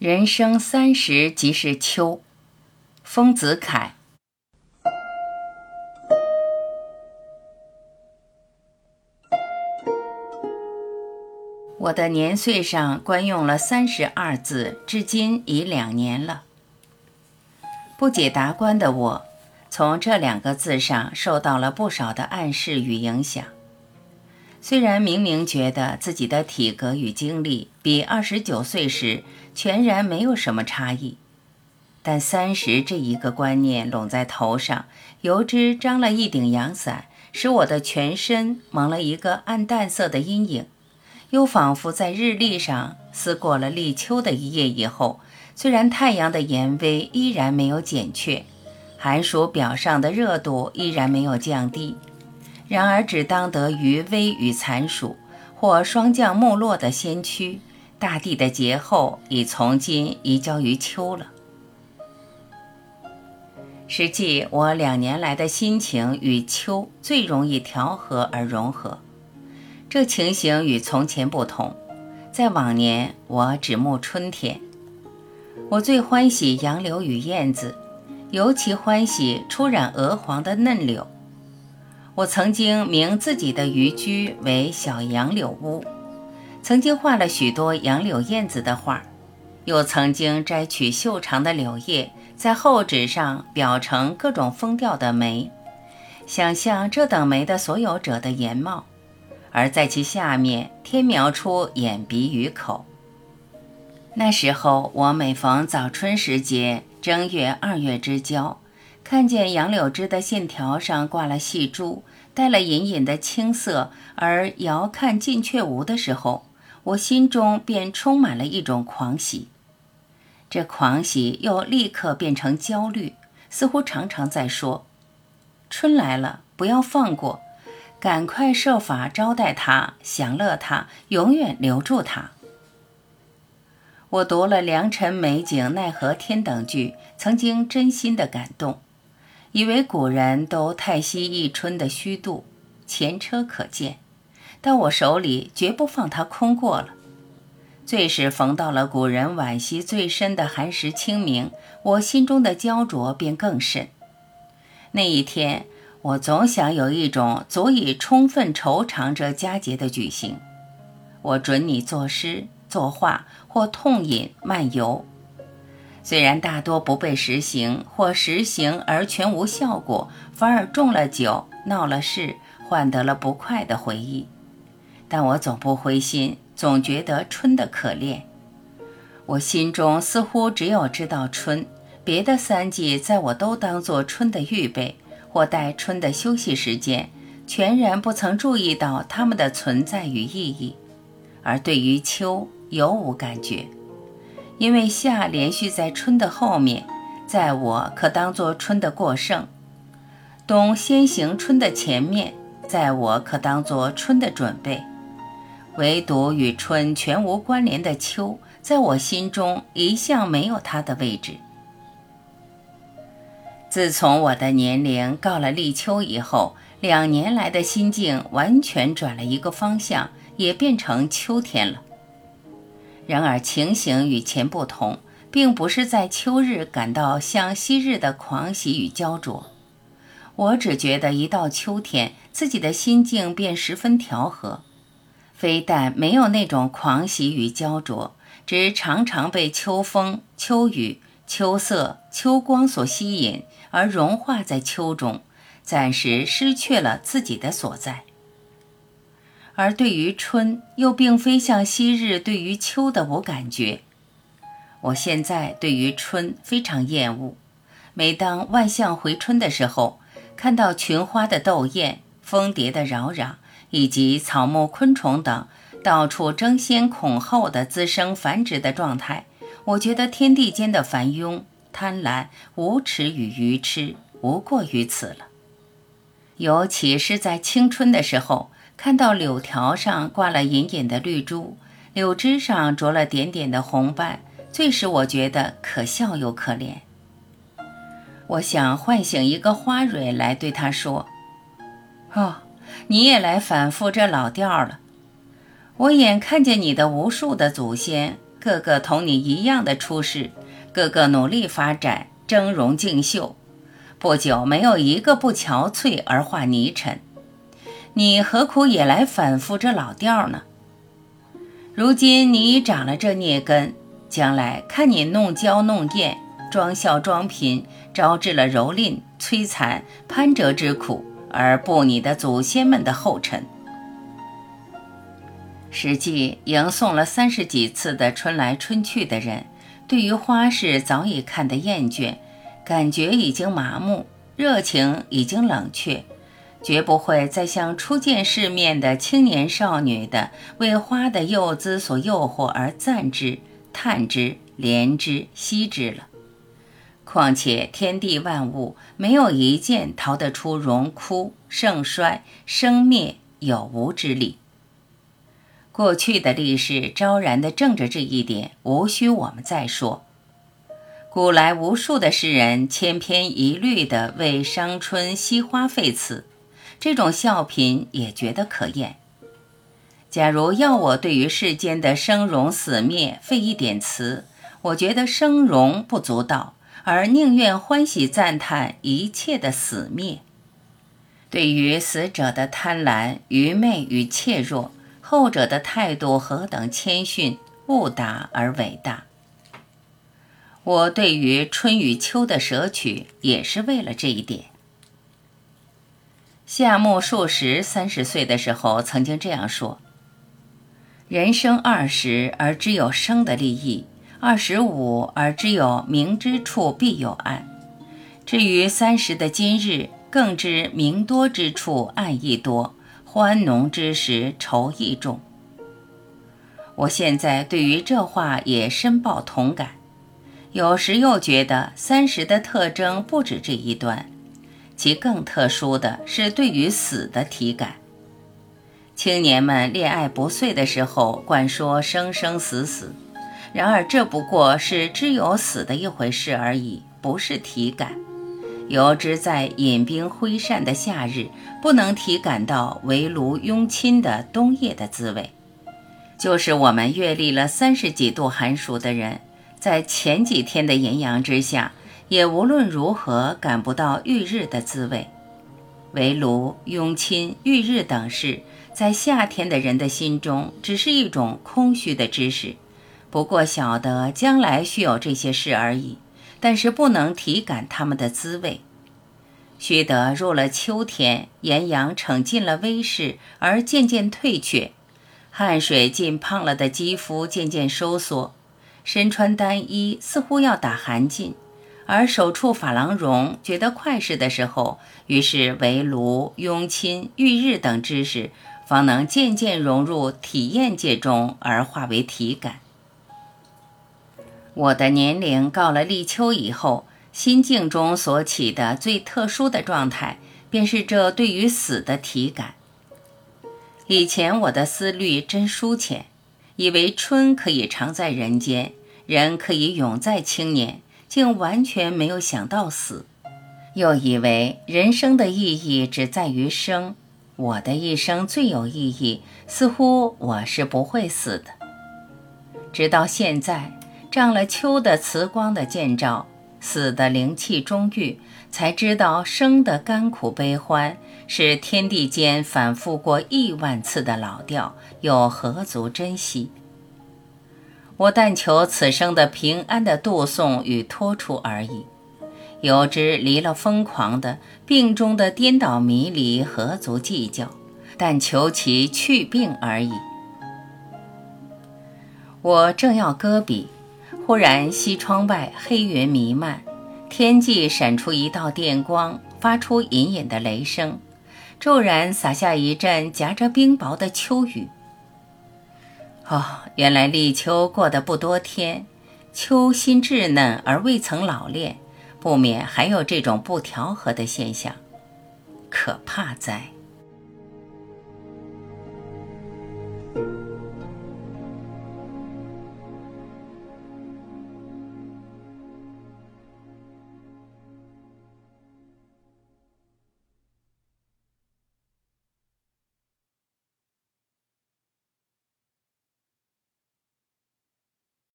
人生三十即是秋，丰子恺。我的年岁上惯用了“三十”二字，至今已两年了。不解达观的我，从这两个字上受到了不少的暗示与影响。虽然明明觉得自己的体格与精力比二十九岁时全然没有什么差异，但三十这一个观念拢在头上，油脂张了一顶阳伞，使我的全身蒙了一个暗淡色的阴影，又仿佛在日历上撕过了立秋的一页以后，虽然太阳的炎威依然没有减却，寒暑表上的热度依然没有降低。然而，只当得于微雨残暑或霜降木落的先驱，大地的劫后已从今移交于秋了。实际，我两年来的心情与秋最容易调和而融合。这情形与从前不同，在往年我只慕春天，我最欢喜杨柳与燕子，尤其欢喜初染鹅黄的嫩柳。我曾经名自己的渔居为小杨柳屋，曾经画了许多杨柳燕子的画，又曾经摘取秀长的柳叶，在厚纸上裱成各种风调的梅，想象这等梅的所有者的颜貌，而在其下面添描出眼鼻与口。那时候，我每逢早春时节，正月、二月之交。看见杨柳枝的线条上挂了细珠，带了隐隐的青色，而遥看近却无的时候，我心中便充满了一种狂喜。这狂喜又立刻变成焦虑，似乎常常在说：“春来了，不要放过，赶快设法招待他，享乐他，永远留住他。”我读了“良辰美景奈何天”等句，曾经真心的感动。以为古人都太息一春的虚度，前车可鉴，但我手里绝不放它空过了。最是逢到了古人惋惜最深的寒食清明，我心中的焦灼便更甚。那一天，我总想有一种足以充分酬偿这佳节的举行。我准你作诗、作画或痛饮漫游。虽然大多不被实行，或实行而全无效果，反而中了酒、闹了事，换得了不快的回忆，但我总不灰心，总觉得春的可恋。我心中似乎只有知道春，别的三季在我都当作春的预备，或待春的休息时间，全然不曾注意到它们的存在与意义，而对于秋，尤无感觉。因为夏连续在春的后面，在我可当作春的过剩；冬先行春的前面，在我可当作春的准备。唯独与春全无关联的秋，在我心中一向没有它的位置。自从我的年龄告了立秋以后，两年来的心境完全转了一个方向，也变成秋天了。然而情形与前不同，并不是在秋日感到像昔日的狂喜与焦灼。我只觉得一到秋天，自己的心境便十分调和，非但没有那种狂喜与焦灼，只常常被秋风、秋雨、秋色、秋光所吸引，而融化在秋中，暂时失去了自己的所在。而对于春，又并非像昔日对于秋的无感觉。我现在对于春非常厌恶。每当万象回春的时候，看到群花的斗艳、蜂蝶的扰攘，以及草木昆虫等到处争先恐后的滋生繁殖的状态，我觉得天地间的繁庸、贪婪、无耻与愚痴，无过于此了。尤其是在青春的时候。看到柳条上挂了隐隐的绿珠，柳枝上着了点点的红斑，最使我觉得可笑又可怜。我想唤醒一个花蕊来对他说：“哦，你也来反复这老调了。我眼看见你的无数的祖先，个个同你一样的出世，个个努力发展，峥嵘竞秀。不久，没有一个不憔悴而化泥尘。你何苦也来反复这老调呢？如今你已长了这孽根，将来看你弄娇弄艳，装笑装贫，招致了蹂躏、摧残、攀折之苦，而步你的祖先们的后尘。实际迎送了三十几次的春来春去的人，对于花事早已看得厌倦，感觉已经麻木，热情已经冷却，绝不会再像初见世面的青年少女的为花的幼姿所诱惑而赞之、叹之、怜之、惜之了。况且天地万物没有一件逃得出荣枯、盛衰、生灭、有无之理。过去的历史昭然地证着这一点，无需我们再说。古来无数的诗人千篇一律地为伤春惜花费词，这种笑贫也觉得可厌。假如要我对于世间的生荣死灭费一点词，我觉得生荣不足道，而宁愿欢喜赞叹一切的死灭。对于死者的贪婪、愚昧与怯弱。后者的态度何等谦逊、悟达而伟大！我对于春与秋的舍取，也是为了这一点。夏目漱石三十岁的时候曾经这样说：“人生二十而知有生的利益，二十五而知有明之处必有暗。至于三十的今日，更知明多之处暗亦多。”欢浓之时，愁亦重。我现在对于这话也深抱同感。有时又觉得三十的特征不止这一端，其更特殊的是对于死的体感。青年们恋爱不遂的时候，惯说生生死死，然而这不过是只有死的一回事而已，不是体感。由之在饮冰挥扇的夏日，不能体感到围炉拥亲的冬夜的滋味；就是我们阅历了三十几度寒暑的人，在前几天的炎阳之下，也无论如何感不到浴日的滋味。围炉、拥亲、浴日等事，在夏天的人的心中，只是一种空虚的知识，不过晓得将来须有这些事而已。但是不能体感它们的滋味，须得入了秋天，炎阳逞尽了威势，而渐渐退却，汗水浸胖了的肌肤渐渐收缩，身穿单衣似乎要打寒噤，而手触珐琅绒觉得快事的时候，于是围炉、拥亲、浴日等知识，方能渐渐融入体验界中，而化为体感。我的年龄告了立秋以后，心境中所起的最特殊的状态，便是这对于死的体感。以前我的思虑真疏浅，以为春可以常在人间，人可以永在青年，竟完全没有想到死；又以为人生的意义只在于生，我的一生最有意义，似乎我是不会死的。直到现在。仗了秋的慈光的见照，死的灵气中郁，才知道生的甘苦悲欢是天地间反复过亿万次的老调，又何足珍惜？我但求此生的平安的度送与托出而已。有之离了疯狂的病中的颠倒迷离，何足计较？但求其去病而已。我正要搁笔。忽然，西窗外黑云弥漫，天际闪出一道电光，发出隐隐的雷声，骤然洒下一阵夹着冰雹的秋雨。哦，原来立秋过得不多天，秋心稚嫩而未曾老练，不免还有这种不调和的现象，可怕哉！